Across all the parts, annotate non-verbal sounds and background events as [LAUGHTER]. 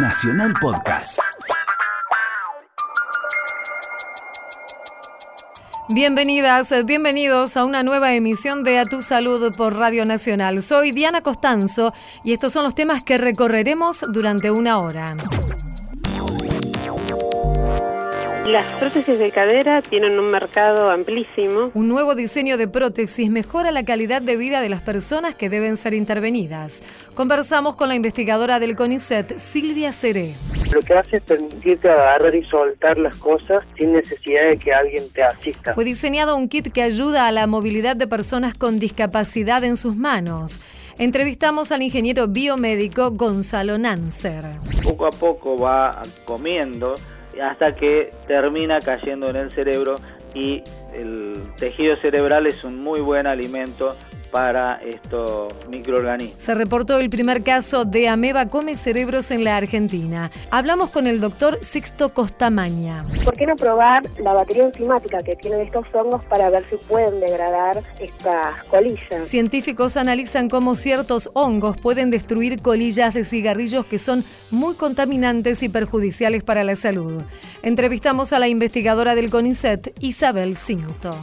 Nacional Podcast. Bienvenidas, bienvenidos a una nueva emisión de A Tu Salud por Radio Nacional. Soy Diana Costanzo y estos son los temas que recorreremos durante una hora. Las prótesis de cadera tienen un mercado amplísimo. Un nuevo diseño de prótesis mejora la calidad de vida de las personas que deben ser intervenidas. Conversamos con la investigadora del CONICET, Silvia Seré. Lo que hace es permitirte agarrar y soltar las cosas sin necesidad de que alguien te asista. Fue diseñado un kit que ayuda a la movilidad de personas con discapacidad en sus manos. Entrevistamos al ingeniero biomédico Gonzalo Nancer. Poco a poco va comiendo hasta que termina cayendo en el cerebro y el tejido cerebral es un muy buen alimento para estos microorganismos. Se reportó el primer caso de ameba come cerebros en la Argentina. Hablamos con el doctor Sixto Costamaña. ¿Por qué no probar la batería enzimática que tienen estos hongos para ver si pueden degradar estas colillas? Científicos analizan cómo ciertos hongos pueden destruir colillas de cigarrillos que son muy contaminantes y perjudiciales para la salud. Entrevistamos a la investigadora del CONICET, Isabel Cinto.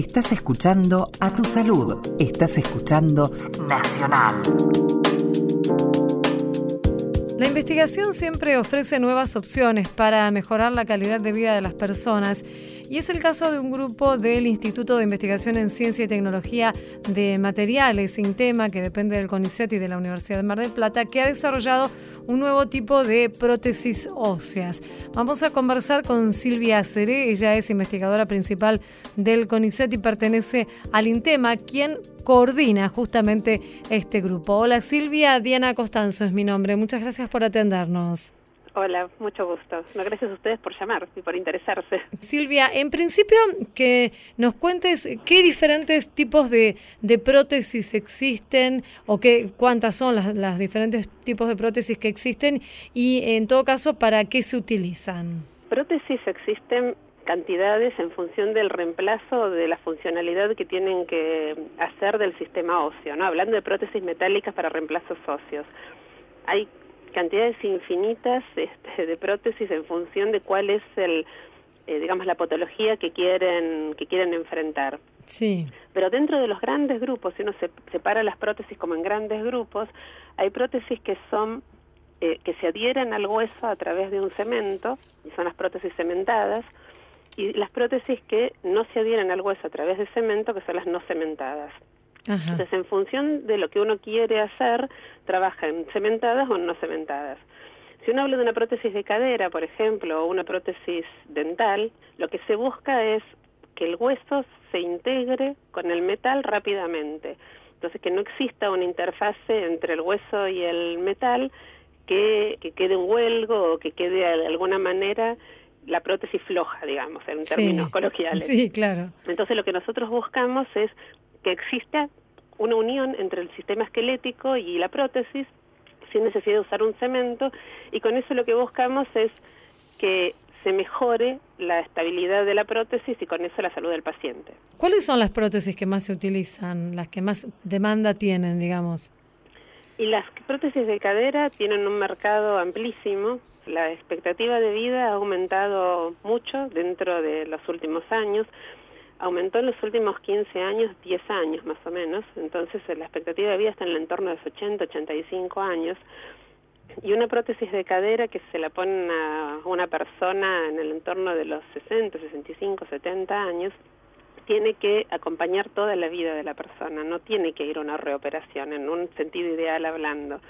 Estás escuchando a tu salud. Estás escuchando Nacional. La investigación siempre ofrece nuevas opciones para mejorar la calidad de vida de las personas y es el caso de un grupo del Instituto de Investigación en Ciencia y Tecnología de Materiales, tema que depende del CONICET y de la Universidad de Mar del Plata, que ha desarrollado un nuevo tipo de prótesis óseas. Vamos a conversar con Silvia Ceré, ella es investigadora principal del CONICET y pertenece al INTEMA, quien coordina justamente este grupo. Hola Silvia, Diana Costanzo es mi nombre. Muchas gracias por atendernos. Hola, mucho gusto. No, gracias a ustedes por llamar y por interesarse. Silvia, en principio que nos cuentes qué diferentes tipos de, prótesis existen o qué, cuántas son las, las diferentes tipos de prótesis que existen y en todo caso para qué se utilizan. Prótesis existen cantidades en función del reemplazo de la funcionalidad que tienen que hacer del sistema óseo, ¿no? Hablando de prótesis metálicas para reemplazos óseos. Hay cantidades infinitas este, de prótesis en función de cuál es el eh, digamos la patología que quieren que quieren enfrentar. Sí. Pero dentro de los grandes grupos, si uno se separa las prótesis como en grandes grupos, hay prótesis que son eh, que se adhieren al hueso a través de un cemento, y son las prótesis cementadas, y las prótesis que no se adhieren al hueso a través de cemento, que son las no cementadas. Entonces, en función de lo que uno quiere hacer, trabaja en cementadas o en no cementadas. Si uno habla de una prótesis de cadera, por ejemplo, o una prótesis dental, lo que se busca es que el hueso se integre con el metal rápidamente. Entonces, que no exista una interfase entre el hueso y el metal que, que quede un huelgo o que quede de alguna manera la prótesis floja, digamos, en términos coloquiales. Sí, claro. Entonces, lo que nosotros buscamos es que exista una unión entre el sistema esquelético y la prótesis sin necesidad de usar un cemento y con eso lo que buscamos es que se mejore la estabilidad de la prótesis y con eso la salud del paciente. ¿Cuáles son las prótesis que más se utilizan, las que más demanda tienen, digamos? Y las prótesis de cadera tienen un mercado amplísimo. La expectativa de vida ha aumentado mucho dentro de los últimos años aumentó en los últimos 15 años 10 años más o menos, entonces la expectativa de vida está en el entorno de los 80, 85 años. Y una prótesis de cadera que se la pone a una persona en el entorno de los 60, 65, 70 años, tiene que acompañar toda la vida de la persona, no tiene que ir a una reoperación, en un sentido ideal hablando.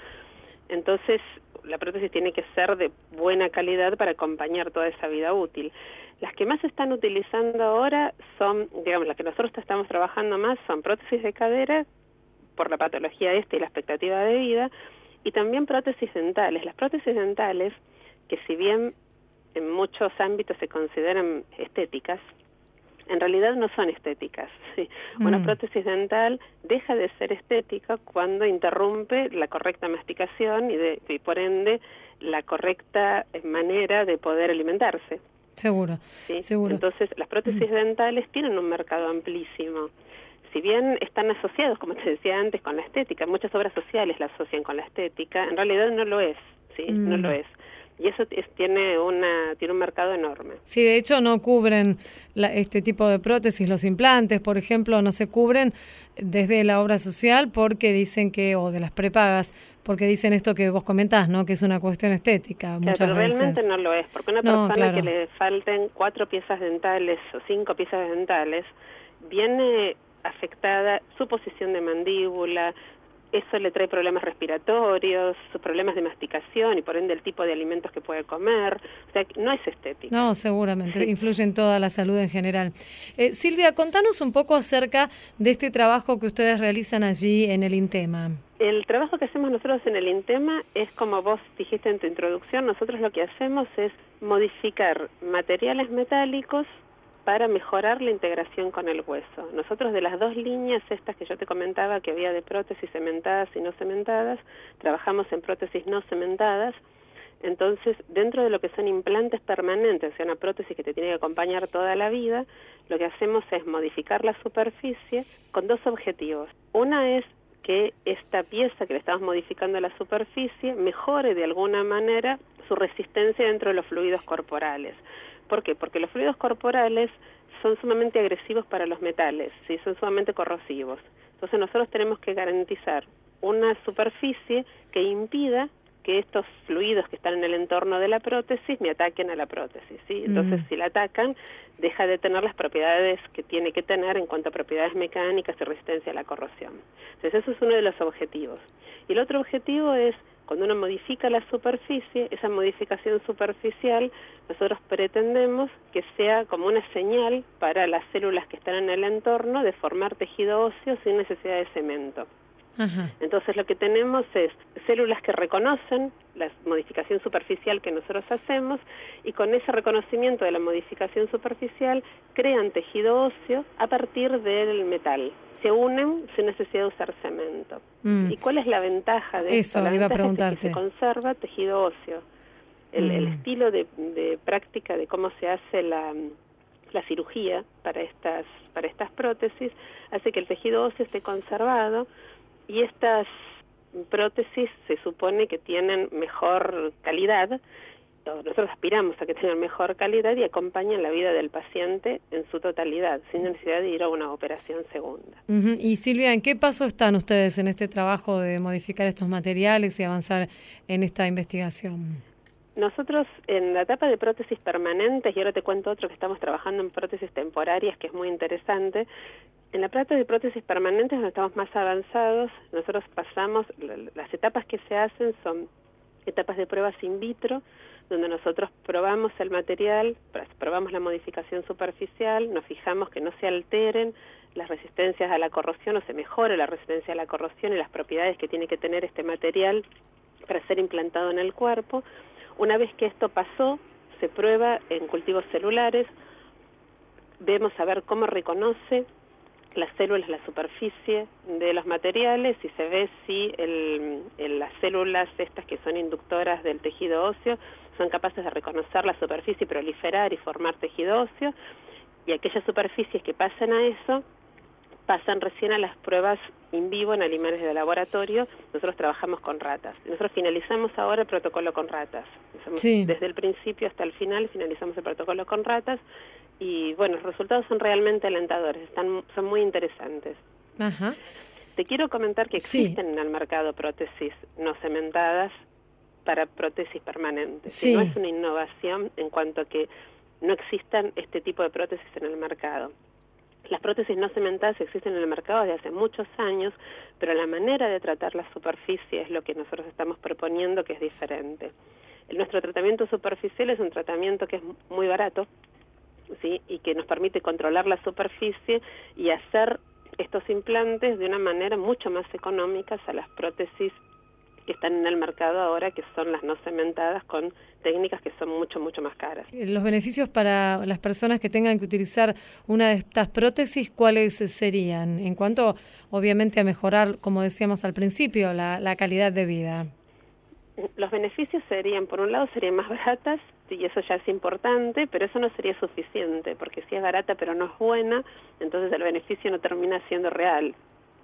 Entonces, la prótesis tiene que ser de buena calidad para acompañar toda esa vida útil. Las que más se están utilizando ahora son, digamos, las que nosotros estamos trabajando más son prótesis de cadera por la patología esta y la expectativa de vida y también prótesis dentales. Las prótesis dentales, que si bien en muchos ámbitos se consideran estéticas, en realidad no son estéticas. [LAUGHS] ¿sí? Una mm. prótesis dental deja de ser estética cuando interrumpe la correcta masticación y, de, y por ende la correcta manera de poder alimentarse. Seguro, seguro. Entonces, las prótesis dentales tienen un mercado amplísimo. Si bien están asociados, como te decía antes, con la estética, muchas obras sociales la asocian con la estética, en realidad no lo es. ¿sí? No Mm. lo es. Y eso es- tiene, una, tiene un mercado enorme. Sí, de hecho no cubren la- este tipo de prótesis, los implantes, por ejemplo, no se cubren desde la obra social porque dicen que, o de las prepagas, porque dicen esto que vos comentás, ¿no? Que es una cuestión estética Claro, muchas pero veces. realmente no lo es, porque una No, persona claro. que le falten cuatro piezas dentales o cinco piezas dentales viene afectada su posición de mandíbula, eso le trae problemas respiratorios, problemas de masticación y por ende el tipo de alimentos que puede comer, o sea, no es estético. No, seguramente, Sí. influye en toda la salud en general. Eh, Silvia, contanos un poco acerca de este trabajo que ustedes realizan allí en el INTEMA. El trabajo que hacemos nosotros en el INTEMA es como vos dijiste en tu introducción, nosotros lo que hacemos es modificar materiales metálicos para mejorar la integración con el hueso. Nosotros de las dos líneas estas que yo te comentaba que había de prótesis cementadas y no cementadas, trabajamos en prótesis no cementadas. Entonces, dentro de lo que son implantes permanentes, o sea, una prótesis que te tiene que acompañar toda la vida, lo que hacemos es modificar la superficie con dos objetivos. Una es que esta pieza que le estamos modificando a la superficie mejore de alguna manera su resistencia dentro de los fluidos corporales. ¿Por qué? Porque los fluidos corporales son sumamente agresivos para los metales, ¿sí? son sumamente corrosivos. Entonces nosotros tenemos que garantizar una superficie que impida que estos fluidos que están en el entorno de la prótesis me ataquen a la prótesis. ¿sí? Entonces, Mm. si la atacan, deja de tener las propiedades que tiene que tener en cuanto a propiedades mecánicas y resistencia a la corrosión. Entonces, eso es uno de los objetivos. Y el otro objetivo es, cuando uno modifica la superficie, esa modificación superficial, nosotros pretendemos que sea como una señal para las células que están en el entorno de formar tejido óseo sin necesidad de cemento. Ajá. Entonces lo que tenemos es células que reconocen la modificación superficial que nosotros hacemos y con ese reconocimiento de la modificación superficial crean tejido óseo a partir del metal. Se unen sin necesidad de usar cemento. Mm. ¿Y cuál es la ventaja de Eso, esto? La iba a ventaja es que preguntarte. se conserva tejido óseo. El, el Mm. estilo de, de práctica de cómo se hace la, la cirugía para estas, para estas prótesis hace que el tejido óseo esté conservado y estas prótesis se supone que tienen mejor calidad, nosotros aspiramos a que tengan mejor calidad y acompañan la vida del paciente en su totalidad, sin necesidad de ir a una operación segunda. Y Silvia, ¿en qué paso están ustedes en este trabajo de modificar estos materiales y avanzar en esta investigación? Nosotros en la etapa de prótesis permanentes, y ahora te cuento otro que estamos trabajando en prótesis temporarias, que es muy interesante, en la etapa de prótesis permanentes donde estamos más avanzados, nosotros pasamos, la- las etapas que se hacen son etapas de pruebas in vitro, donde nosotros probamos el material, pr- probamos la modificación superficial, nos fijamos que no se alteren las resistencias a la corrosión o se mejore la resistencia a la corrosión y las propiedades que tiene que tener este material para ser implantado en el cuerpo. Una vez que esto pasó, se prueba en cultivos celulares, vemos a ver cómo reconoce las células, la superficie de los materiales y se ve si el- el- las células estas que son inductoras del tejido óseo son capaces de reconocer la superficie, proliferar y formar tejido óseo. Y aquellas superficies que pasan a eso pasan recién a las pruebas in vivo en animales de laboratorio. Nosotros trabajamos con ratas. Nosotros finalizamos ahora el protocolo con ratas. Sí. Desde el principio hasta el final finalizamos el protocolo con ratas y bueno, los resultados son realmente alentadores, están, son muy interesantes. Ajá. Te quiero comentar que Sí. existen en el mercado prótesis no cementadas para prótesis permanentes. Sí. No es una innovación en cuanto a que no existan este tipo de prótesis en el mercado. Las prótesis no cementadas existen en el mercado desde hace muchos años, pero la manera de tratar la superficie es lo que nosotros estamos proponiendo que es diferente. Nuestro tratamiento superficial es un tratamiento que es muy barato, ¿sí? y que nos permite controlar la superficie y hacer estos implantes de una manera mucho más económicas a las prótesis están en el mercado ahora, que son las no cementadas, con técnicas que son mucho, mucho más caras. Eh, Los beneficios para las personas que tengan que utilizar una de estas prótesis, ¿cuáles serían? En cuanto, obviamente, a mejorar, como decíamos al principio, la, la calidad de vida. Los beneficios serían, por un lado, serían más baratas, y eso ya es importante, pero eso no sería suficiente, porque si es barata pero no es buena, entonces el beneficio no termina siendo real.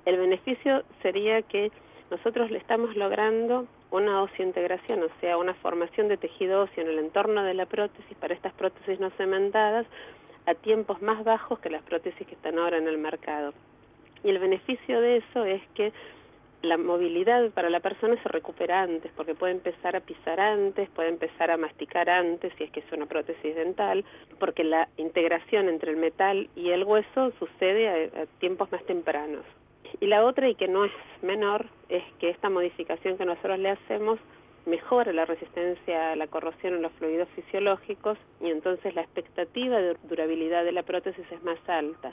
El beneficio sería que nosotros le estamos logrando una osteointegración, o sea, una formación de tejido óseo en el entorno de la prótesis para estas prótesis no cementadas a tiempos más bajos que las prótesis que están ahora en el mercado. Y el beneficio de eso es que la movilidad para la persona se recupera antes, porque puede empezar a pisar antes, puede empezar a masticar antes, si es que es una prótesis dental, porque la integración entre el metal y el hueso sucede a, a tiempos más tempranos. Y la otra, y que no es menor, es que esta modificación que nosotros le hacemos mejora la resistencia a la corrosión en los fluidos fisiológicos y entonces la expectativa de durabilidad de la prótesis es más alta.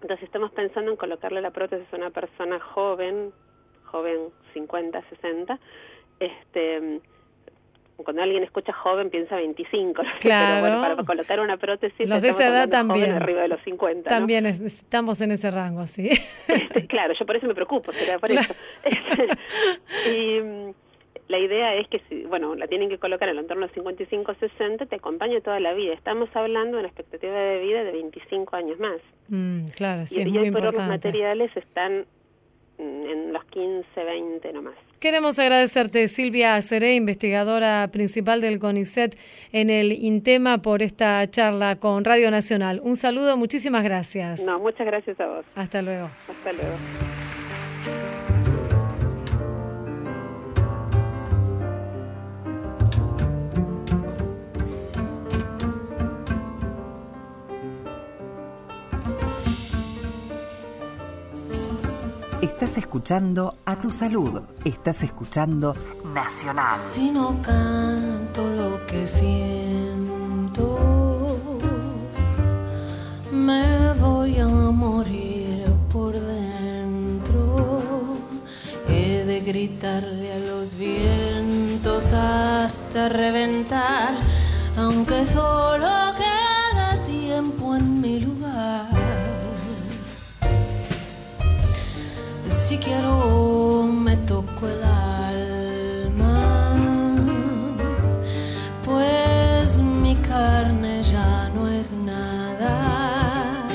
Entonces estamos pensando en colocarle la prótesis a una persona joven, joven 50, 60, este cuando alguien escucha joven piensa 25, claro. [LAUGHS] pero bueno, para colocar una prótesis los de esa edad también arriba de los 50. También estamos en ese rango, sí. [LAUGHS] Claro, yo por eso me preocupo, será por eso. [LAUGHS] Y la idea es que, si, bueno, la tienen que colocar en el entorno de 55-60, te acompañe toda la vida. Estamos hablando de una expectativa de vida de 25 años más. Mm, claro, sí, y, es y muy hoy por hoy importante. los materiales están mm, en los 15, 20 nomás. Queremos agradecerte, Silvia Seré, investigadora principal del CONICET en el INTEMA, por esta charla con Radio Nacional. Un saludo, muchísimas gracias. No, muchas gracias a vos. Hasta luego. Hasta luego. Estás escuchando a tu salud. Estás escuchando Nacional. Si no canto lo que siento, me voy a morir por dentro. He de gritarle a los vientos hasta reventar, aunque solo Si quiero me toco el alma, pues mi carne ya no es nada.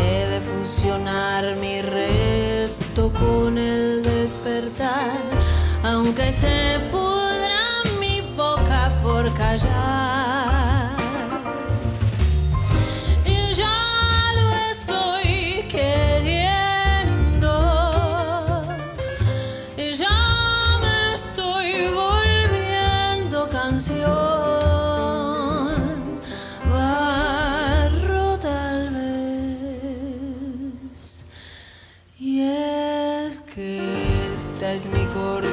He de fusionar mi resto con el despertar, aunque se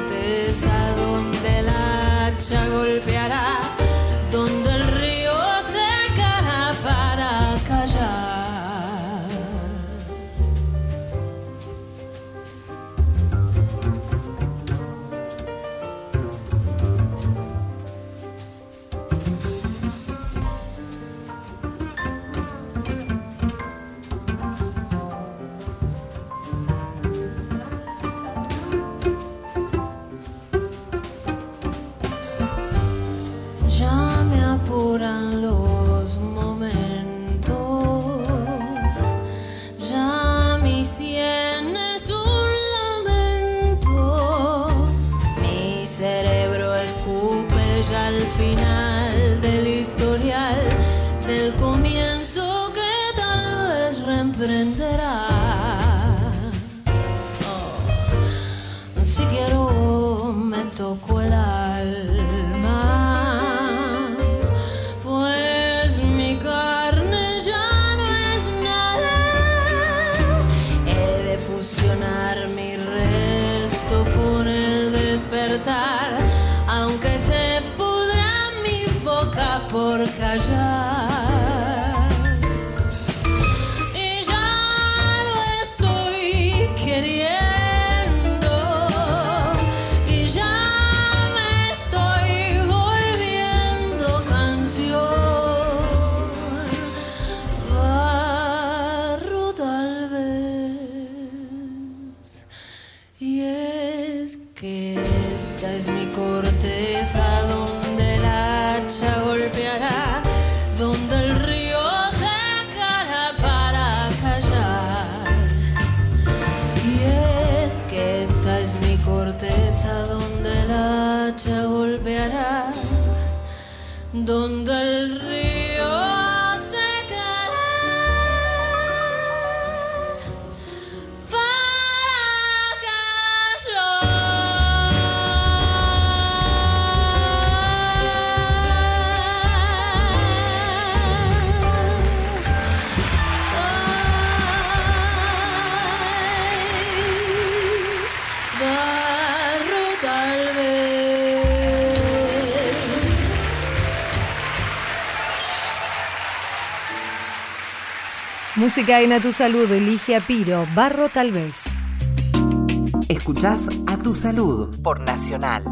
corteza donde el hacha golpeará, donde Música en A Tu Salud, elige a Piro, Barro tal vez. Escuchás a tu salud por Nacional.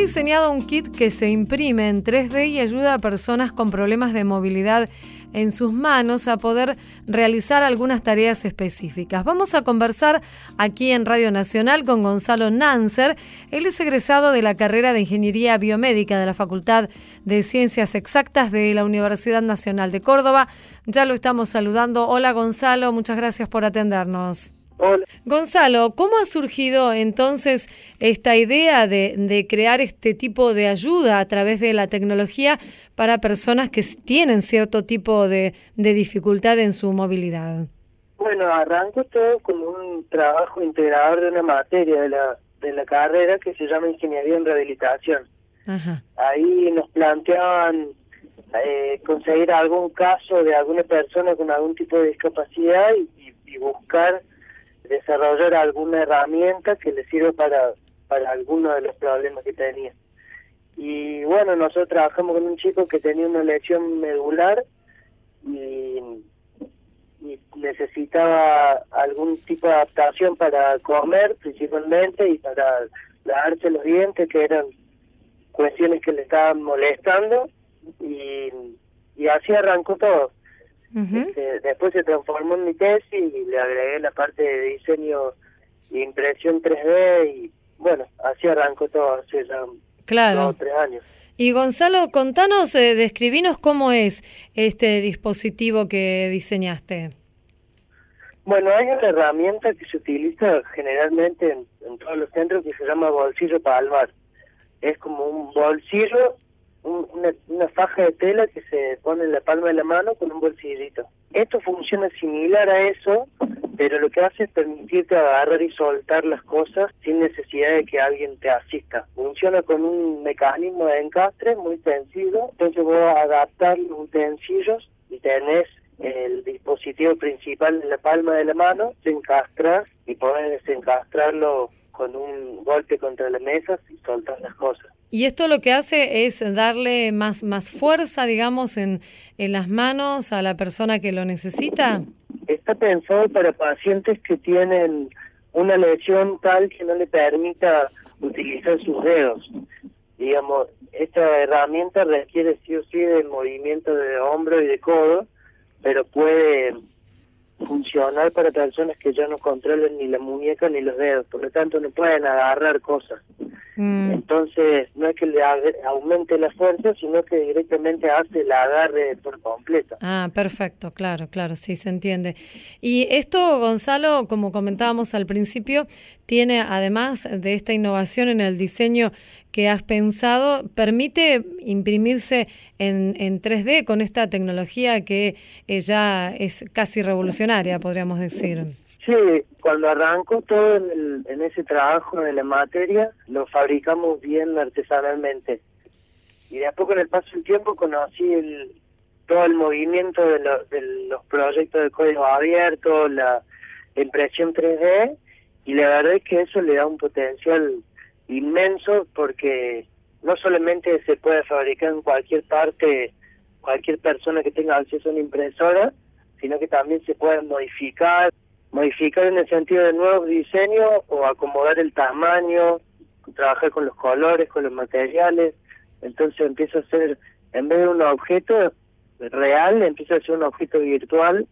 Diseñado un kit que se imprime en 3D y ayuda a personas con problemas de movilidad en sus manos a poder realizar algunas tareas específicas. Vamos a conversar aquí en Radio Nacional con Gonzalo Nancer. Él es egresado de la carrera de Ingeniería Biomédica de la Facultad de Ciencias Exactas de la Universidad Nacional de Córdoba. Ya lo estamos saludando. Hola Gonzalo, muchas gracias por atendernos. Hola. Gonzalo, ¿cómo ha surgido entonces esta idea de, de, crear este tipo de ayuda a través de la tecnología para personas que tienen cierto tipo de, de dificultad en su movilidad? Bueno, arranco todo como un trabajo integrador de una materia de la, de la carrera que se llama Ingeniería en Rehabilitación. Ajá. Ahí nos planteaban eh, conseguir algún caso de alguna persona con algún tipo de discapacidad y, y, y buscar desarrollar alguna herramienta que le sirva para, para alguno de los problemas que tenía. Y bueno, nosotros trabajamos con un chico que tenía una lesión medular y, necesitaba algún tipo de adaptación para comer principalmente y para lavarse los dientes, que eran cuestiones que le estaban molestando y, y así arrancó todo. Uh -huh. este, después se transformó en mi tesis y le agregué la parte de diseño e impresión 3D y bueno, así arrancó todo hace ya claro. dos tres años. Y Gonzalo, contanos, eh, describinos cómo es este dispositivo que diseñaste. Bueno, hay una herramienta que se utiliza generalmente en, en todos los centros que se llama bolsillo palmar. Es como un bolsillo un, una, faja de tela que se pone en la palma de la mano con un bolsillito. Esto funciona similar a eso, pero lo que hace es permitirte agarrar y soltar las cosas sin necesidad de que alguien te asista. Funciona con un mecanismo de encastre muy sencillo, entonces vos adaptar los utensilios y tenés el dispositivo principal en la palma de la mano, te encastras y podés desencastrarlo con un golpe contra la mesa y soltar las cosas. Y esto lo que hace es darle más, más fuerza, digamos, en, en las manos a la persona que lo necesita. Está pensado para pacientes que tienen una lesión tal que no le permita utilizar sus dedos. Digamos, esta herramienta requiere sí o sí de movimiento de hombro y de codo, pero puede funcionar para personas que ya no controlan ni la muñeca ni los dedos, por lo tanto no pueden agarrar cosas. Mm. Entonces, no es que le aumente la fuerza, sino que directamente hace el agarre por completo. Ah, perfecto, claro, claro, sí, se entiende. Y esto, Gonzalo, como comentábamos al principio, tiene, además de esta innovación en el diseño que has pensado, permite imprimirse en, en 3D con esta tecnología que eh, ya es casi revolucionaria, podríamos decir. Sí, cuando arrancó todo en, el, en, ese trabajo de la materia, lo fabricamos bien artesanalmente. Y de a poco, en el paso del tiempo, conocí el, todo el movimiento de, lo, de los proyectos de código abierto, la, impresión 3D, y la verdad es que eso le da un potencial inmenso porque no solamente se puede fabricar en cualquier parte, cualquier persona que tenga acceso a una impresora, sino que también se puede modificar, modificar en el sentido de nuevos diseños o acomodar el tamaño, trabajar con los colores, con los materiales, entonces empieza a ser, en vez de un objeto real, empieza a ser un objeto virtual,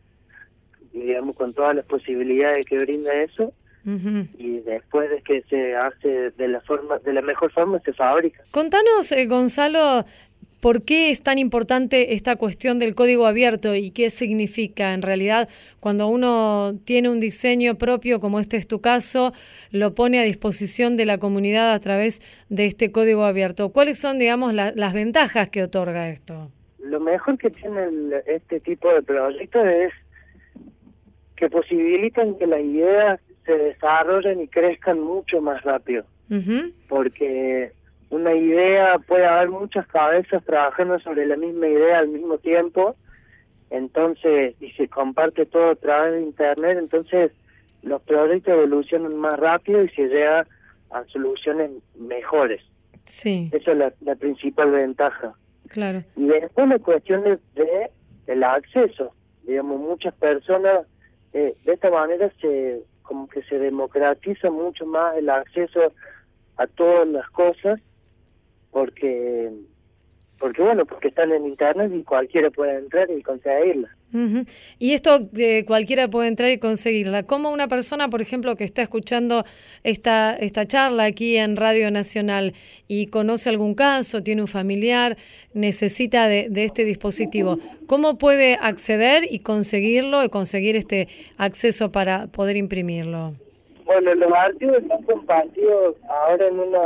digamos con todas las posibilidades que brinda eso, Uh -huh. y después de que se hace de la forma de la mejor forma se fabrica. Contanos, eh, Gonzalo, ¿Por qué es tan importante esta cuestión del código abierto y qué significa en realidad cuando uno tiene un diseño propio, como este es tu caso, lo pone a disposición de la comunidad a través de este código abierto? ¿Cuáles son, digamos, las ventajas que otorga esto? Lo mejor que tiene este tipo de proyectos es que posibilitan que las ideas se desarrollen y crezcan mucho más rápido. Porque una idea, puede haber muchas cabezas trabajando sobre la misma idea al mismo tiempo, entonces, y se comparte todo a través de Internet, entonces los proyectos evolucionan más rápido y se llega a soluciones mejores. Sí. Esa es la, principal ventaja. Claro. Y después la cuestión de, de el acceso. Digamos, muchas personas eh, de esta manera se como que se democratiza mucho más el acceso a todas las cosas porque porque bueno, porque están en internet y cualquiera puede entrar y conseguirla. Y esto eh, cualquiera puede entrar y conseguirla. ¿Cómo una persona, por ejemplo, que está escuchando esta, esta charla aquí en Radio Nacional y conoce algún caso, tiene un familiar, necesita de, de este dispositivo, ¿cómo puede acceder y conseguirlo y conseguir este acceso para poder imprimirlo? Bueno, los archivos están compartidos ahora en una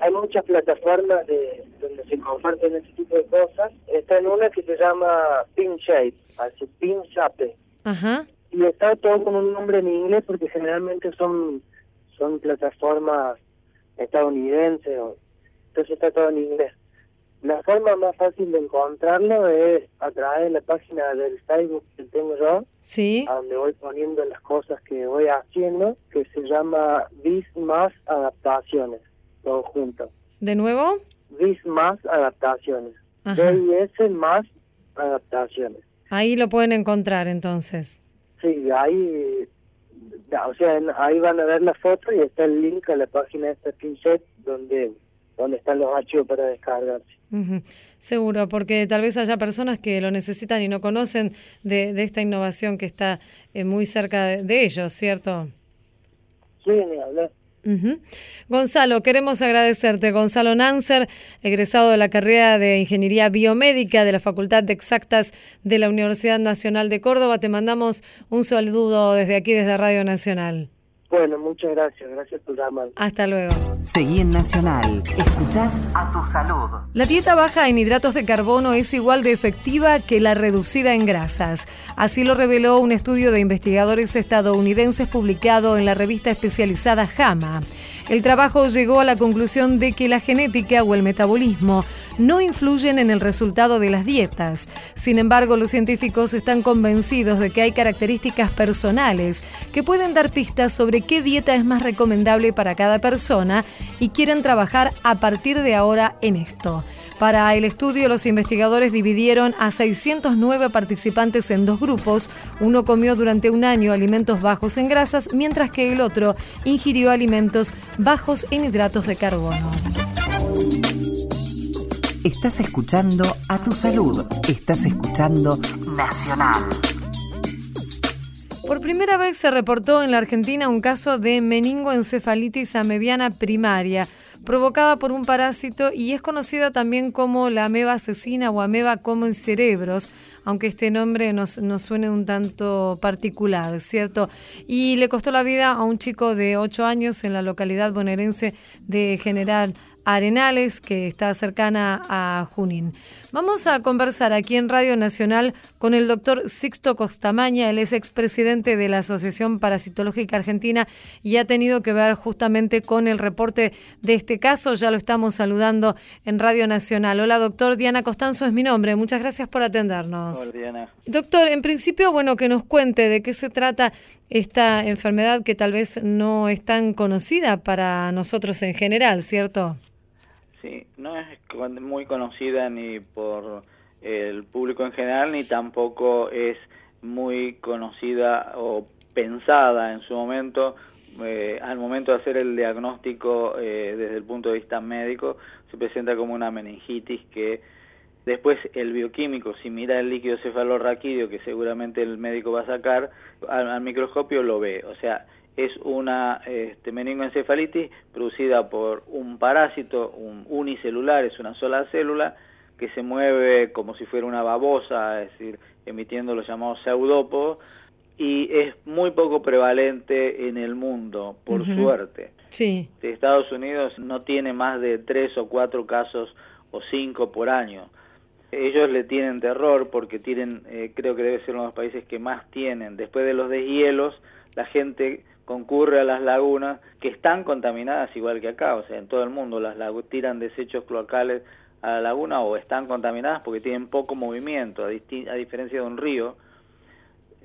hay muchas plataformas de donde se comparten este tipo de cosas. Está en una que se llama PinShape, así PinShape. Ajá. Y está todo con un nombre en inglés porque generalmente son son plataformas estadounidenses, o, entonces está todo en inglés. La forma más fácil de encontrarlo es a través de la página del Facebook que tengo yo, sí. a donde voy poniendo las cosas que voy haciendo, que se llama Bis Más Adaptaciones todo junto. ¿De nuevo? DIS más adaptaciones. DIS más adaptaciones. Ahí lo pueden encontrar entonces. Sí, ahí, o sea, ahí van a ver la foto y está el link a la página de este Pinset donde, donde están los archivos para descargarse. Seguro, porque tal vez haya personas que lo necesitan y no conocen de, de esta innovación que está eh, muy cerca de, de ellos, ¿cierto? Sí, ni hablar. Gonzalo, queremos agradecerte. Gonzalo Nancer, egresado de la carrera de Ingeniería Biomédica de la Facultad de Exactas de la Universidad Nacional de Córdoba. Te mandamos un saludo desde aquí, desde Radio Nacional. Bueno, muchas gracias. Gracias por llamar. Hasta luego. Seguí en Nacional. Escuchás a tu salud. La dieta baja en hidratos de carbono es igual de efectiva que la reducida en grasas. Así lo reveló un estudio de investigadores estadounidenses publicado en la revista especializada JAMA. El trabajo llegó a la conclusión de que la genética o el metabolismo no influyen en el resultado de las dietas. Sin embargo, los científicos están convencidos de que hay características personales que pueden dar pistas sobre qué dieta es más recomendable para cada persona y quieren trabajar a partir de ahora en esto. Para el estudio, los investigadores dividieron a 609 participantes en dos grupos. Uno comió durante un año alimentos bajos en grasas, mientras que el otro ingirió alimentos bajos en hidratos de carbono. Estás escuchando a tu salud. Estás escuchando Nacional. Por primera vez se reportó en la Argentina un caso de meningoencefalitis amebiana primaria provocada por un parásito y es conocida también como la ameba asesina o ameba como en cerebros, aunque este nombre nos, nos suene un tanto particular, ¿cierto? Y le costó la vida a un chico de 8 años en la localidad bonaerense de General Arenales, que está cercana a Junín. Vamos a conversar aquí en Radio Nacional con el doctor Sixto Costamaña, él es expresidente de la Asociación Parasitológica Argentina y ha tenido que ver justamente con el reporte de este caso. Ya lo estamos saludando en Radio Nacional. Hola doctor, Diana Costanzo es mi nombre. Muchas gracias por atendernos. Hola Diana. Doctor, en principio, bueno, que nos cuente de qué se trata esta enfermedad que tal vez no es tan conocida para nosotros en general, ¿cierto? Sí, no es muy conocida ni por el público en general, ni tampoco es muy conocida o pensada en su momento. Eh, al momento de hacer el diagnóstico eh, desde el punto de vista médico, se presenta como una meningitis que después el bioquímico, si mira el líquido cefalorraquídeo que seguramente el médico va a sacar, al, al microscopio lo ve. O sea, es una este, meningoencefalitis producida por un parásito, un unicelular, es una sola célula, que se mueve como si fuera una babosa, es decir, emitiendo los llamados pseudopos, y es muy poco prevalente en el mundo, por suerte. Sí. Estados Unidos no tiene más de tres o cuatro casos o cinco por año. Ellos le tienen terror porque tienen, eh, creo que debe ser uno de los países que más tienen. Después de los deshielos, la gente concurre a las lagunas que están contaminadas igual que acá, o sea, en todo el mundo las tiran desechos cloacales a la laguna o están contaminadas porque tienen poco movimiento, a, a diferencia de un río,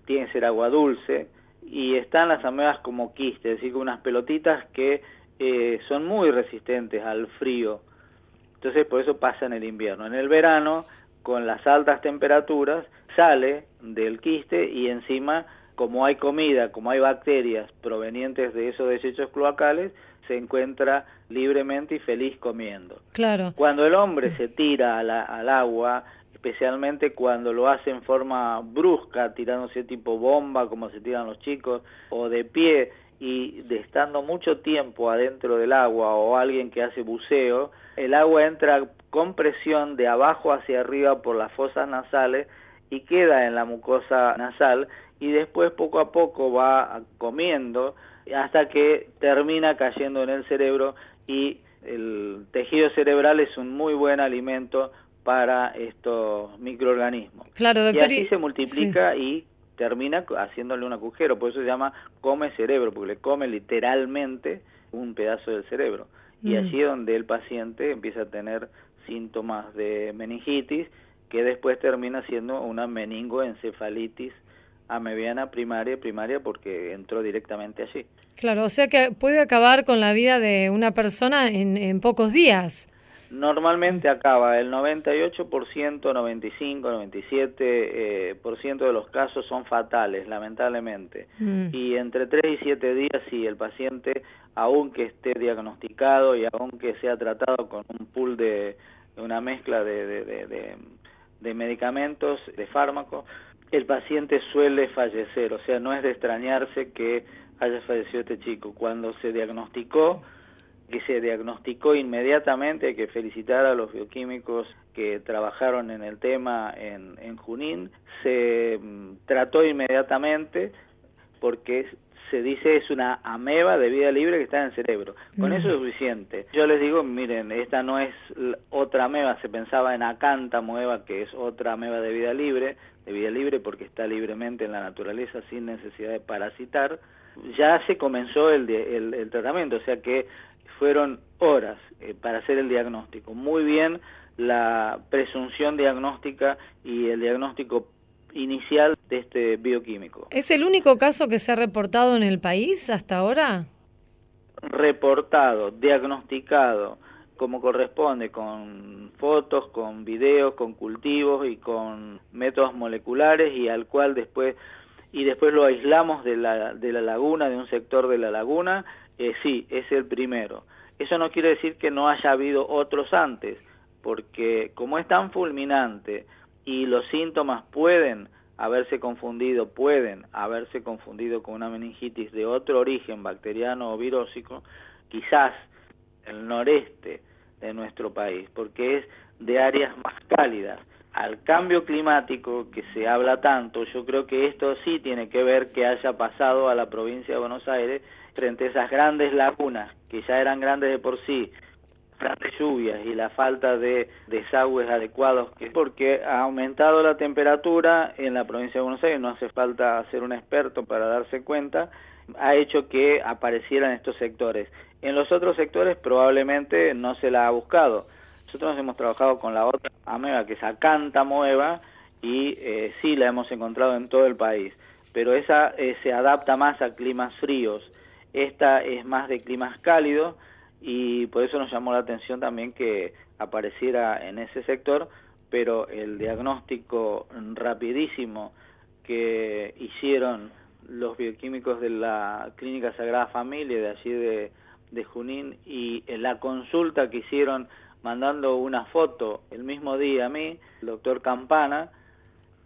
tiene que ser agua dulce, y están las amebas como quistes, es decir, unas pelotitas que eh, son muy resistentes al frío. Entonces, por eso pasa en el invierno. En el verano, con las altas temperaturas, sale del quiste y encima, como hay comida, como hay bacterias provenientes de esos desechos cloacales, se encuentra libremente y feliz comiendo. Claro. Cuando el hombre se tira al agua, especialmente cuando lo hace en forma brusca, tirándose tipo bomba como se tiran los chicos, o de pie y de estando mucho tiempo adentro del agua o alguien que hace buceo, el agua entra con presión de abajo hacia arriba por las fosas nasales y queda en la mucosa nasal y después poco a poco va comiendo hasta que termina cayendo en el cerebro y el tejido cerebral es un muy buen alimento para estos microorganismos. Claro, doctor. Y así se multiplica y termina haciéndole un agujero, por eso se llama come cerebro, porque le come literalmente un pedazo del cerebro. Y Mm. allí es donde el paciente empieza a tener síntomas de meningitis, que después termina siendo una meningoencefalitis amebiana primaria, primaria porque entró directamente allí. Claro, o sea que puede acabar con la vida de una persona en, en pocos días. Normalmente acaba el 98%, 95, 97% eh, por ciento de los casos son fatales, lamentablemente. Mm. Y entre 3 y 7 días, si el paciente, aunque esté diagnosticado y aunque sea tratado con un pool de, una mezcla de, de, de medicamentos, de fármacos, el paciente suele fallecer. O sea, no es de extrañarse que haya fallecido este chico. Cuando se diagnosticó, que se diagnosticó inmediatamente, hay que felicitar a los bioquímicos que trabajaron en el tema en, en Junín, se mm, trató inmediatamente porque se dice es una ameba de vida libre que está en el cerebro. Con Mm. eso es suficiente. Yo les digo, miren, esta no es otra ameba, se pensaba en acanta que es otra ameba de vida libre, de vida libre porque está libremente en la naturaleza sin necesidad de parasitar. Ya se comenzó el, el, el tratamiento, o sea que fueron horas eh, para hacer el diagnóstico. Muy bien la presunción diagnóstica y el diagnóstico inicial de este bioquímico. ¿Es el único caso que se ha reportado en el país hasta ahora? reportado, diagnosticado como corresponde, con fotos, con videos, con cultivos y con métodos moleculares y al cual después y después lo aislamos de la, de la laguna, de un sector de la laguna, eh, sí, es el primero. Eso no quiere decir que no haya habido otros antes, porque como es tan fulminante y los síntomas pueden haberse confundido, pueden haberse confundido con una meningitis de otro origen bacteriano o virósico, quizás el noreste de nuestro país, porque es de áreas más cálidas. Al cambio climático que se habla tanto, yo creo que esto sí tiene que ver que haya pasado a la provincia de Buenos Aires frente a esas grandes lagunas que ya eran grandes de por sí, grandes lluvias y la falta de desagües adecuados, que porque ha aumentado la temperatura en la provincia de Buenos Aires, no hace falta ser un experto para darse cuenta, ha hecho que aparecieran estos sectores. En los otros sectores probablemente no se la ha buscado. Nosotros hemos trabajado con la otra ameba que es Acanta moeva y eh, sí la hemos encontrado en todo el país, pero esa eh, se adapta más a climas fríos. Esta es más de climas cálidos y por eso nos llamó la atención también que apareciera en ese sector, pero el diagnóstico rapidísimo que hicieron los bioquímicos de la Clínica Sagrada Familia de allí de, de Junín y la consulta que hicieron mandando una foto el mismo día a mí, el doctor Campana,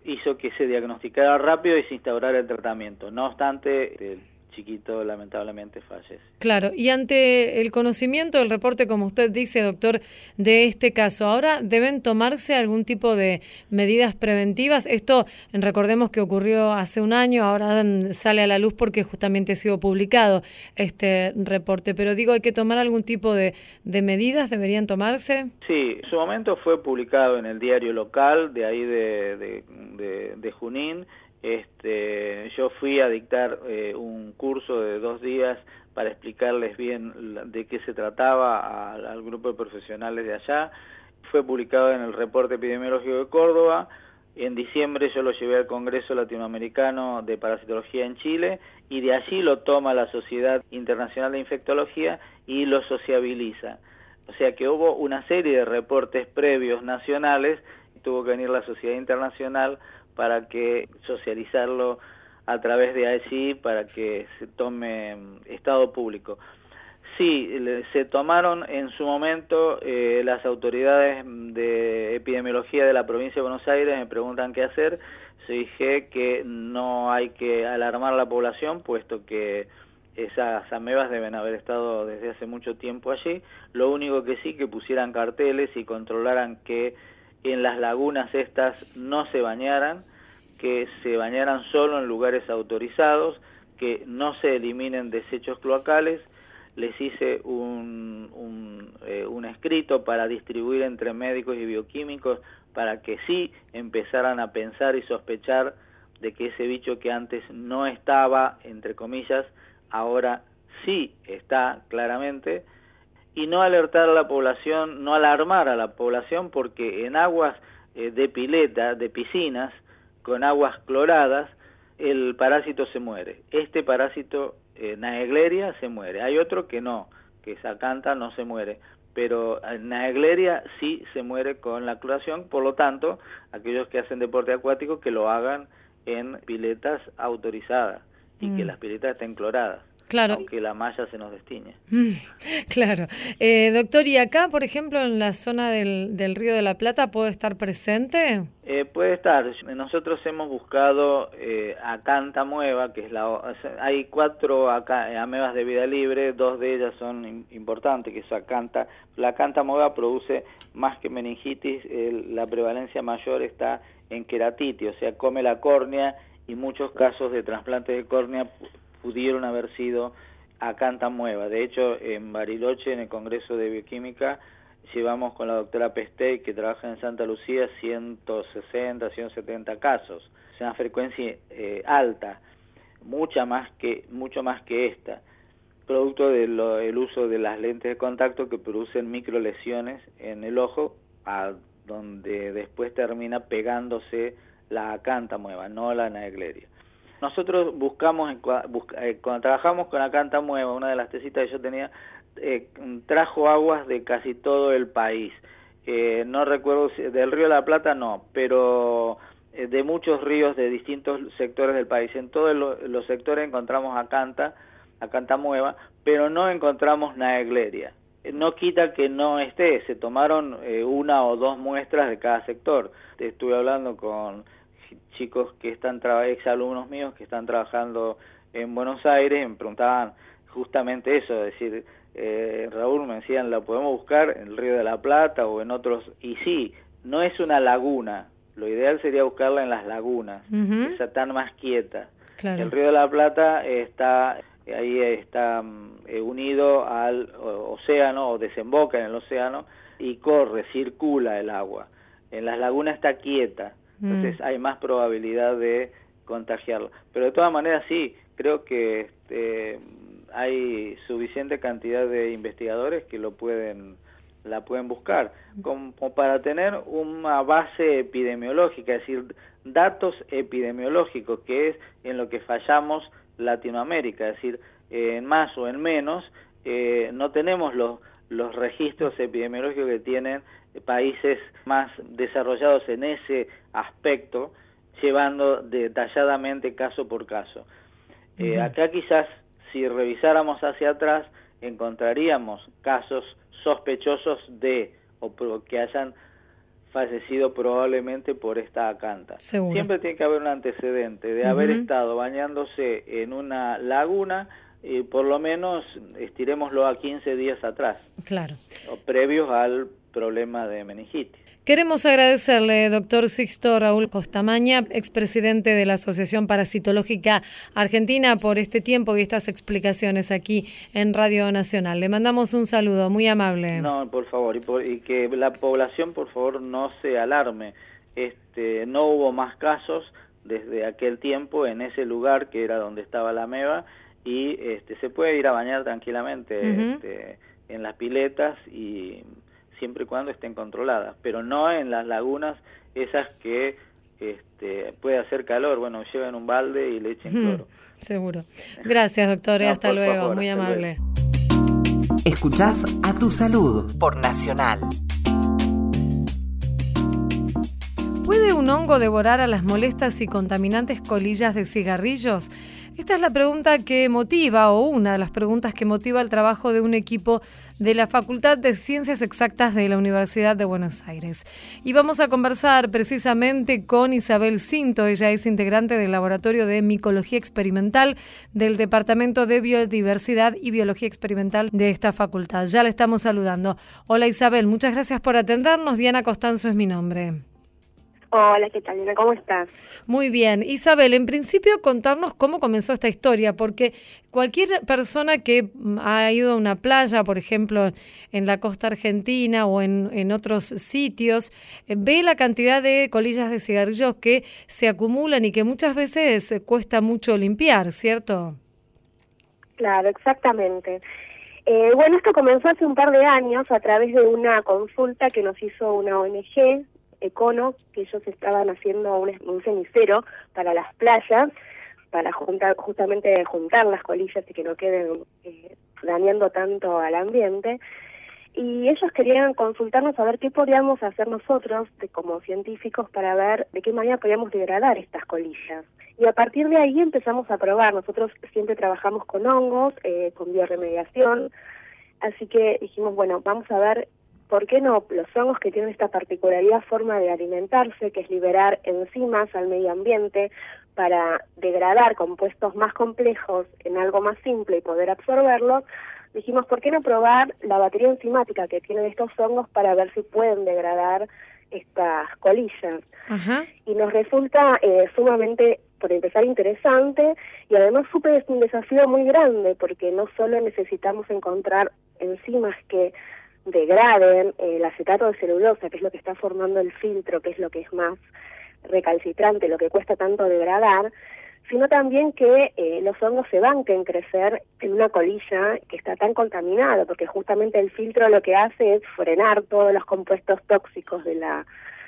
hizo que se diagnosticara rápido y se instaurara el tratamiento. No obstante, el chiquito lamentablemente fallece. Claro, y ante el conocimiento del reporte, como usted dice, doctor, de este caso, ¿ahora deben tomarse algún tipo de medidas preventivas? Esto, recordemos que ocurrió hace un año, ahora sale a la luz porque justamente ha sido publicado este reporte, pero digo, ¿hay que tomar algún tipo de, de medidas? ¿Deberían tomarse? Sí, en su momento fue publicado en el diario local de ahí de, de, de, de Junín, este, yo fui a dictar eh, un curso de dos días para explicarles bien de qué se trataba al, grupo de profesionales de allá. Fue publicado en el reporte epidemiológico de Córdoba. En diciembre yo lo llevé al Congreso Latinoamericano de Parasitología en Chile y de allí lo toma la Sociedad Internacional de Infectología y lo sociabiliza. O sea que hubo una serie de reportes previos nacionales, tuvo que venir la Sociedad Internacional para que socializarlo a través de allí para que se tome mm, estado público. Sí, se tomaron en su momento eh, las autoridades de epidemiología de la provincia de Buenos Aires, me preguntan qué hacer, se dije que no hay que alarmar a la población, puesto que esas amebas deben haber estado desde hace mucho tiempo allí, lo único que sí que pusieran carteles y controlaran que en las lagunas estas no se bañaran, que se bañaran solo en lugares autorizados, que no se eliminen desechos cloacales. Les hice un, un, eh, un escrito para distribuir entre médicos y bioquímicos para que sí empezaran a pensar y sospechar de que ese bicho que antes no estaba, entre comillas, ahora sí está claramente, y no alertar a la población, no alarmar a la población, porque en aguas eh, de pileta, de piscinas, con aguas cloradas, el parásito se muere. Este parásito, eh, Naegleria, se muere. Hay otro que no, que Sacanta no se muere, pero eh, Naegleria sí se muere con la cloración, por lo tanto, aquellos que hacen deporte acuático que lo hagan en piletas autorizadas y que mm. las piletas estén cloradas. Claro. Aunque la malla se nos destiñe. Mm, [LAUGHS] claro. Eh, doctor, ¿y acá, por ejemplo, en la zona del, del Río de la Plata, puede estar presente? Eh, puede estar. Nosotros hemos buscado eh, Acanta Mueva, que es la... Hay cuatro acá, eh, amebas de vida libre, dos de ellas son importantes, que es Acanta. La Acanta Mueva produce más que meningitis, la prevalencia mayor está en queratitis, o sea, come la córnea y muchos casos de trasplante de córnea pudieron haber sido a Canta Mueva. De hecho, en Bariloche, en el Congreso de Bioquímica, llevamos con la doctora Pestey, que trabaja en Santa Lucía, 160, 170 casos. Es una frecuencia eh, alta, mucha más que, mucho más que esta, producto del uso de las lentes de contacto que producen micro lesiones en el ojo, a donde después termina pegándose la acanta mueva, no la anaegleria. Nosotros buscamos, eh, cuando trabajamos con la Canta Mueva, una de las tesitas que yo tenía, eh, trajo aguas de casi todo el país. Eh, no recuerdo, si, del río la Plata no, pero de muchos ríos de distintos sectores del país. En todos los sectores encontramos a Canta, a Canta Mueva, pero no encontramos Naegleria. No quita que no esté, se tomaron una o dos muestras de cada sector. Estuve hablando con chicos que están, ex alumnos míos que están trabajando en Buenos Aires, me preguntaban justamente eso, es decir, eh, Raúl me decían, ¿la podemos buscar en el Río de la Plata o en otros? Y sí, no es una laguna, lo ideal sería buscarla en las lagunas, esa tan más quieta. El Río de la Plata está ahí está mm, eh, unido al océano o desemboca en el océano y corre, circula el agua. En las lagunas está quieta, entonces mm. hay más probabilidad de contagiarlo. Pero de todas maneras sí, creo que este, hay suficiente cantidad de investigadores que lo pueden la pueden buscar como, para tener una base epidemiológica, es decir, datos epidemiológicos, que es en lo que fallamos Latinoamérica, es decir, en más o en menos, eh, no tenemos los, los registros epidemiológicos que tienen países más desarrollados en ese aspecto, llevando detalladamente caso por caso. Eh, acá quizás si revisáramos hacia atrás encontraríamos casos sospechosos de o que hayan fallecido probablemente por esta acanta. Seguro. Siempre tiene que haber un antecedente de haber estado bañándose en una laguna y por lo menos estiremoslo a 15 días atrás, Claro. o previos al problema de meningitis. Queremos agradecerle, doctor Sixto Raúl Costamaña, expresidente de la Asociación Parasitológica Argentina, por este tiempo y estas explicaciones aquí en Radio Nacional. Le mandamos un saludo muy amable. No, por favor, y, por- y que la población, por favor, no se alarme. Este, no hubo más casos desde aquel tiempo en ese lugar que era donde estaba la meba y este, se puede ir a bañar tranquilamente este, en las piletas y siempre y cuando estén controladas, pero no en las lagunas esas que este, puede hacer calor. Bueno, lleven un balde y le echen cloro. Seguro. Gracias, doctor. No, hasta por luego. favor, muy hasta amable. Escuchás a tu salud por Nacional. ¿Puede un hongo devorar a las molestas y contaminantes colillas de cigarrillos? Esta es la pregunta que motiva, o una de las preguntas que motiva el trabajo de un equipo de la Facultad de Ciencias Exactas de la Universidad de Buenos Aires. Y vamos a conversar precisamente con Isabel Cinto. Ella es integrante del Laboratorio de Micología Experimental del Departamento de Biodiversidad y Biología Experimental de esta facultad. Ya la estamos saludando. Hola Isabel, muchas gracias por atendernos. Diana Costanzo es mi nombre. Hola, ¿qué tal, Lina? ¿Cómo estás? Muy bien. Isabel, en principio contarnos cómo comenzó esta historia, porque cualquier persona que ha ido a una playa, por ejemplo, en la costa argentina o en, en otros sitios, eh, ve la cantidad de colillas de cigarrillos que se acumulan y que muchas veces eh, cuesta mucho limpiar, ¿cierto? Claro, exactamente. Eh, bueno, esto comenzó hace un par de años a través de una consulta que nos hizo una ONG, Econo, que ellos estaban haciendo un, un cenicero para las playas, para juntar, justamente juntar las colillas y que no queden eh, dañando tanto al ambiente. Y ellos querían consultarnos a ver qué podíamos hacer nosotros de, como científicos para ver de qué manera podíamos degradar estas colillas. Y a partir de ahí empezamos a probar. Nosotros siempre trabajamos con hongos, eh, con bioremediación, así que dijimos, bueno, vamos a ver por qué no los hongos que tienen esta particularidad forma de alimentarse, que es liberar enzimas al medio ambiente para degradar compuestos más complejos en algo más simple y poder absorberlos, dijimos, ¿por qué no probar la batería enzimática que tienen estos hongos para ver si pueden degradar estas colillas? Ajá. y nos resulta eh, sumamente, por empezar, interesante y además súper es un desafío muy grande porque no solo necesitamos encontrar enzimas que degraden eh, el acetato de celulosa, que es lo que está formando el filtro, que es lo que es más recalcitrante, lo que cuesta tanto degradar, sino también que eh, los hongos se banquen crecer en una colilla que está tan contaminada, porque justamente el filtro lo que hace es frenar todos los compuestos tóxicos de la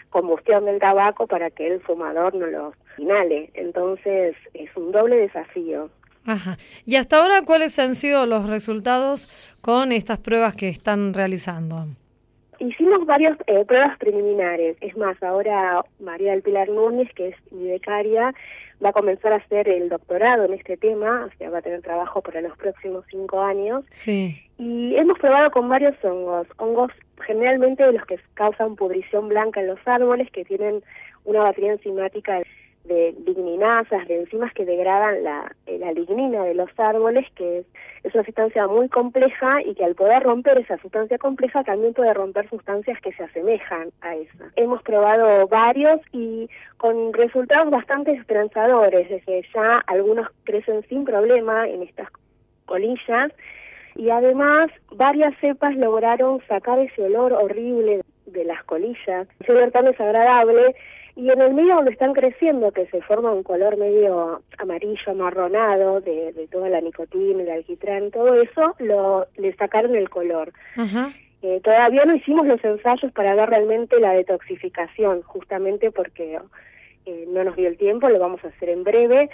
combustión del tabaco para que el fumador no los inhale. Entonces es un doble desafío. Ajá. Y hasta ahora, ¿cuáles han sido los resultados con estas pruebas que están realizando? Hicimos varias eh, pruebas preliminares. Es más, ahora María del Pilar Núñez, que es mi becaria, va a comenzar a hacer el doctorado en este tema, o sea, va a tener trabajo para los próximos cinco años. Sí. Y hemos probado con varios hongos, hongos generalmente de los que causan pudrición blanca en los árboles, que tienen una batería enzimática de ligninasas, de enzimas que degradan la, eh, la lignina de los árboles, que es, es una sustancia muy compleja y que al poder romper esa sustancia compleja también puede romper sustancias que se asemejan a esa. Hemos probado varios y con resultados bastante esperanzadores, desde ya algunos crecen sin problema en estas colillas y además varias cepas lograron sacar ese olor horrible de las colillas, ese olor tan desagradable y en el medio donde están creciendo, que se forma un color medio amarillo, amarronado de, de toda la nicotina, el alquitrán, todo eso, lo, le sacaron el color. Ajá. Eh, todavía no hicimos los ensayos para ver realmente la detoxificación, justamente porque eh, no nos dio el tiempo, lo vamos a hacer en breve,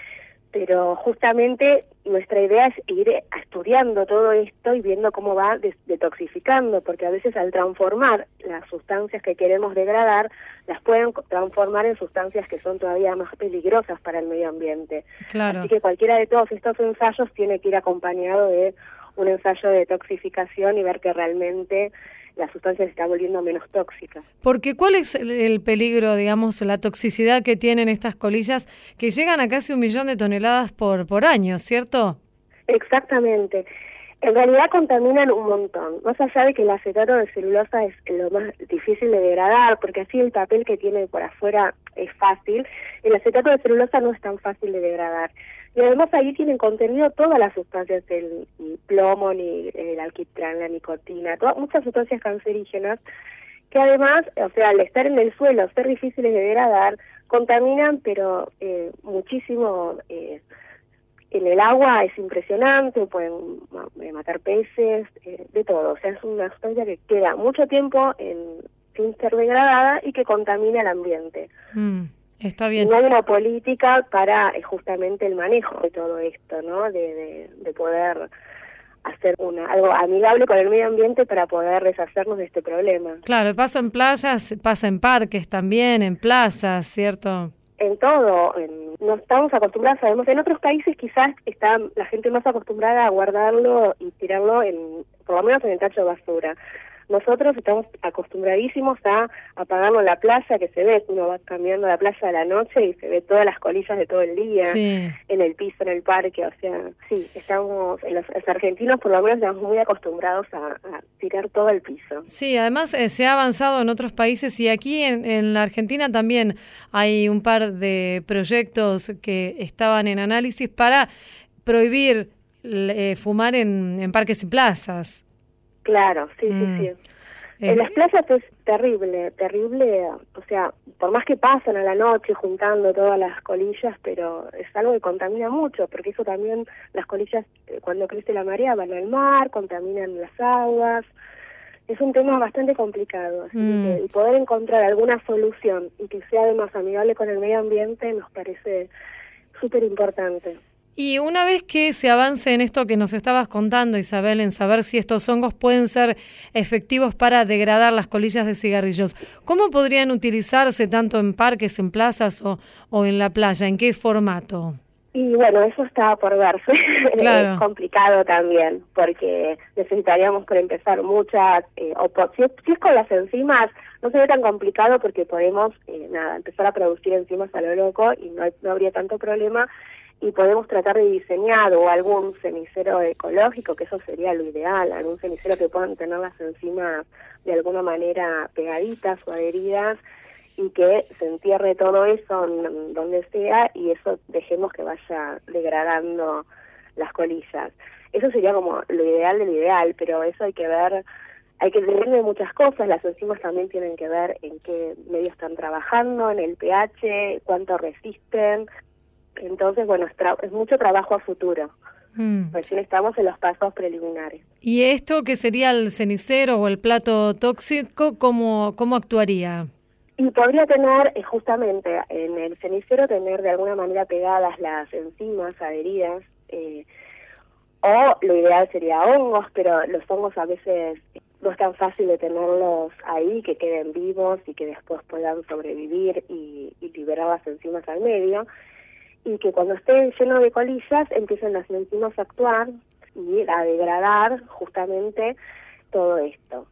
pero justamente nuestra idea es ir estudiando todo esto y viendo cómo va detoxificando, porque a veces al transformar las sustancias que queremos degradar, las pueden transformar en sustancias que son todavía más peligrosas para el medio ambiente. Claro. Así que cualquiera de todos estos ensayos tiene que ir acompañado de un ensayo de detoxificación y ver que realmente la sustancia se está volviendo menos tóxica. Porque ¿cuál es el, el peligro, digamos, la toxicidad que tienen estas colillas que llegan a casi un millón de toneladas por, por año, ¿cierto? Exactamente. En realidad contaminan un montón. Más allá de que el acetato de celulosa es lo más difícil de degradar, porque así el papel que tiene por afuera es fácil, el acetato de celulosa no es tan fácil de degradar. Y además ahí tienen contenido todas las sustancias ni plomo, ni el alquitrán, la nicotina, todas, muchas sustancias cancerígenas que además, o sea, al estar en el suelo, ser difíciles de degradar, contaminan, pero eh, muchísimo eh, en el agua es impresionante, pueden matar peces, eh, de todo. O sea, es una sustancia que queda mucho tiempo en, sin ser degradada y que contamina el ambiente. Mm, está bien. No hay una política para eh, justamente el manejo de todo esto, ¿no? De, de, de poder hacer una algo amigable con el medio ambiente para poder deshacernos de este problema. Claro, pasa en playas, pasa en parques también, en plazas, ¿cierto? en todo, en, no estamos acostumbrados, sabemos, en otros países quizás está la gente más acostumbrada a guardarlo y tirarlo en, por lo menos en el tacho de basura. Nosotros estamos acostumbradísimos a apagarlo en la playa, que se ve, uno va cambiando la playa a la noche y se ve todas las colillas de todo el día, Sí. en el piso, en el parque, o sea, sí, estamos, los, los argentinos por lo menos estamos muy acostumbrados a, a tirar todo el piso. Sí, además eh, se ha avanzado en otros países y aquí en, en la Argentina también hay un par de proyectos que estaban en análisis para prohibir eh, fumar en, en parques y plazas. Claro, sí, Mm. sí, sí. Eh, En las playas es terrible, terrible, o sea, por más que pasan a la noche juntando todas las colillas, pero es algo que contamina mucho, porque eso también, las colillas, eh, cuando crece la marea, van al mar, contaminan las aguas, es un tema bastante complicado, así Mm. que el poder encontrar alguna solución y que sea además amigable con el medio ambiente nos parece súper importante. Y una vez que se avance en esto que nos estabas contando, Isabel, en saber si estos hongos pueden ser efectivos para degradar las colillas de cigarrillos, ¿cómo podrían utilizarse tanto en parques, en plazas o, o en la playa? ¿En qué formato? Y bueno, eso está por verse. [LAUGHS] Claro. es complicado también, porque necesitaríamos por empezar muchas, eh, o por- si, es, si es con las enzimas, no sería tan complicado porque podemos, eh, nada, empezar a producir enzimas a lo loco y no, no habría tanto problema y podemos tratar de diseñar o algún cenicero ecológico, que eso sería lo ideal, algún cenicero que puedan tener las enzimas de alguna manera pegaditas o adheridas y que se entierre todo eso en donde sea y eso dejemos que vaya degradando las colillas. Eso sería como lo ideal del ideal, pero eso hay que ver, hay que ver de muchas cosas, las enzimas también tienen que ver en qué medio están trabajando, en el pH, cuánto resisten. Entonces, bueno, es, tra- es mucho trabajo a futuro. Mm. Recién estamos en los pasos preliminares. ¿Y esto que sería el cenicero o el plato tóxico, cómo, cómo actuaría? Y podría tener, eh, justamente, en el cenicero, tener de alguna manera pegadas las enzimas adheridas, eh, o lo ideal sería hongos, pero los hongos a veces no es tan fácil de tenerlos ahí, que queden vivos y que después puedan sobrevivir y, y liberar las enzimas al medio, y que cuando esté lleno de colillas empiecen las enzimas a actuar y a degradar justamente todo esto.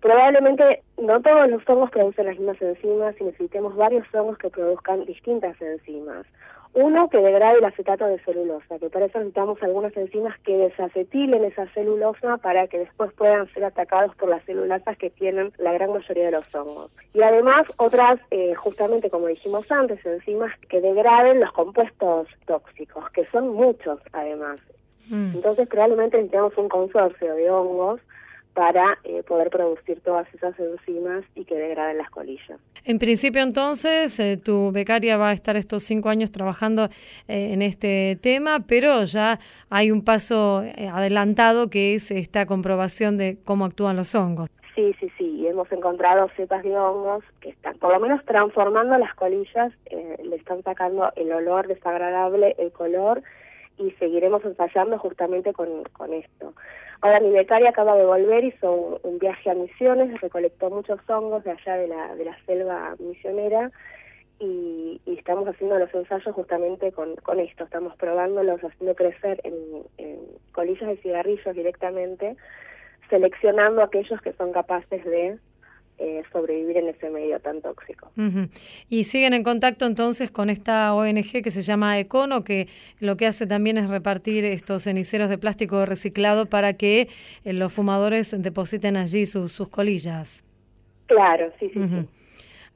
Probablemente no todos los hongos producen las mismas enzimas y necesitemos varios hongos que produzcan distintas enzimas. Uno que degrade el acetato de celulosa, que para eso necesitamos algunas enzimas que desacetilen esa celulosa para que después puedan ser atacados por las celulasas que tienen la gran mayoría de los hongos. Y además otras, eh, justamente como dijimos antes, enzimas que degraden los compuestos tóxicos, que son muchos además. Mm. Entonces probablemente necesitamos un consorcio de hongos para eh, poder producir todas esas enzimas y que degraden las colillas. En principio, entonces, eh, tu becaria va a estar estos cinco años trabajando eh, en este tema, pero ya hay un paso eh, adelantado que es esta comprobación de cómo actúan los hongos. Sí, sí, sí, y hemos encontrado cepas de hongos que están por lo menos transformando las colillas, eh, le están sacando el olor desagradable, el color, y seguiremos ensayando justamente con, con esto. Ahora mi becaria acaba de volver, hizo un, un viaje a Misiones, recolectó muchos hongos de allá de la, de la selva misionera y, estamos haciendo los ensayos justamente con, con esto, estamos probándolos, haciendo crecer en, en colillas de cigarrillos directamente seleccionando aquellos que son capaces de eh, sobrevivir en ese medio tan tóxico. Y siguen en contacto entonces con esta ONG que se llama Econo, que lo que hace también es repartir estos ceniceros de plástico reciclado para que eh, los fumadores depositen allí sus, sus colillas. Claro, sí, sí, sí.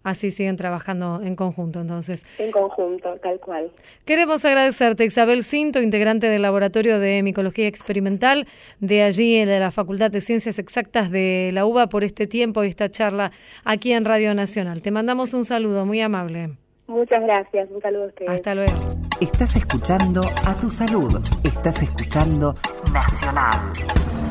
Así siguen trabajando en conjunto entonces. En conjunto, tal cual. Queremos agradecerte, Isabel Cinto, integrante del Laboratorio de Micología Experimental de allí de la Facultad de Ciencias Exactas de la UBA, por este tiempo y esta charla aquí en Radio Nacional. Te mandamos un saludo muy amable. Muchas gracias. Un saludo a ustedes. Hasta luego. Estás escuchando a tu salud. Estás escuchando Nacional.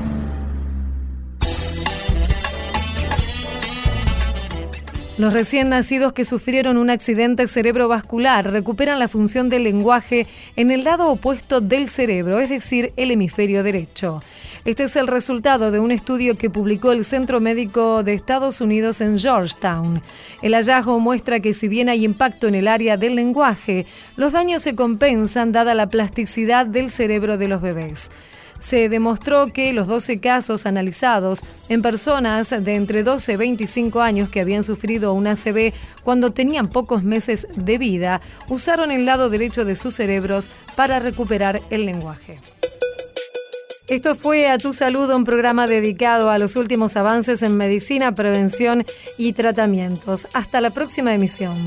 Los recién nacidos que sufrieron un accidente cerebrovascular recuperan la función del lenguaje en el lado opuesto del cerebro, es decir, el hemisferio derecho. Este es el resultado de un estudio que publicó el Centro Médico de Estados Unidos en Georgetown. El hallazgo muestra que si bien hay impacto en el área del lenguaje, los daños se compensan dada la plasticidad del cerebro de los bebés se demostró que los 12 casos analizados en personas de entre 12 y 25 años que habían sufrido un ACV cuando tenían pocos meses de vida usaron el lado derecho de sus cerebros para recuperar el lenguaje. Esto fue A Tu Salud, un programa dedicado a los últimos avances en medicina, prevención y tratamientos. Hasta la próxima emisión.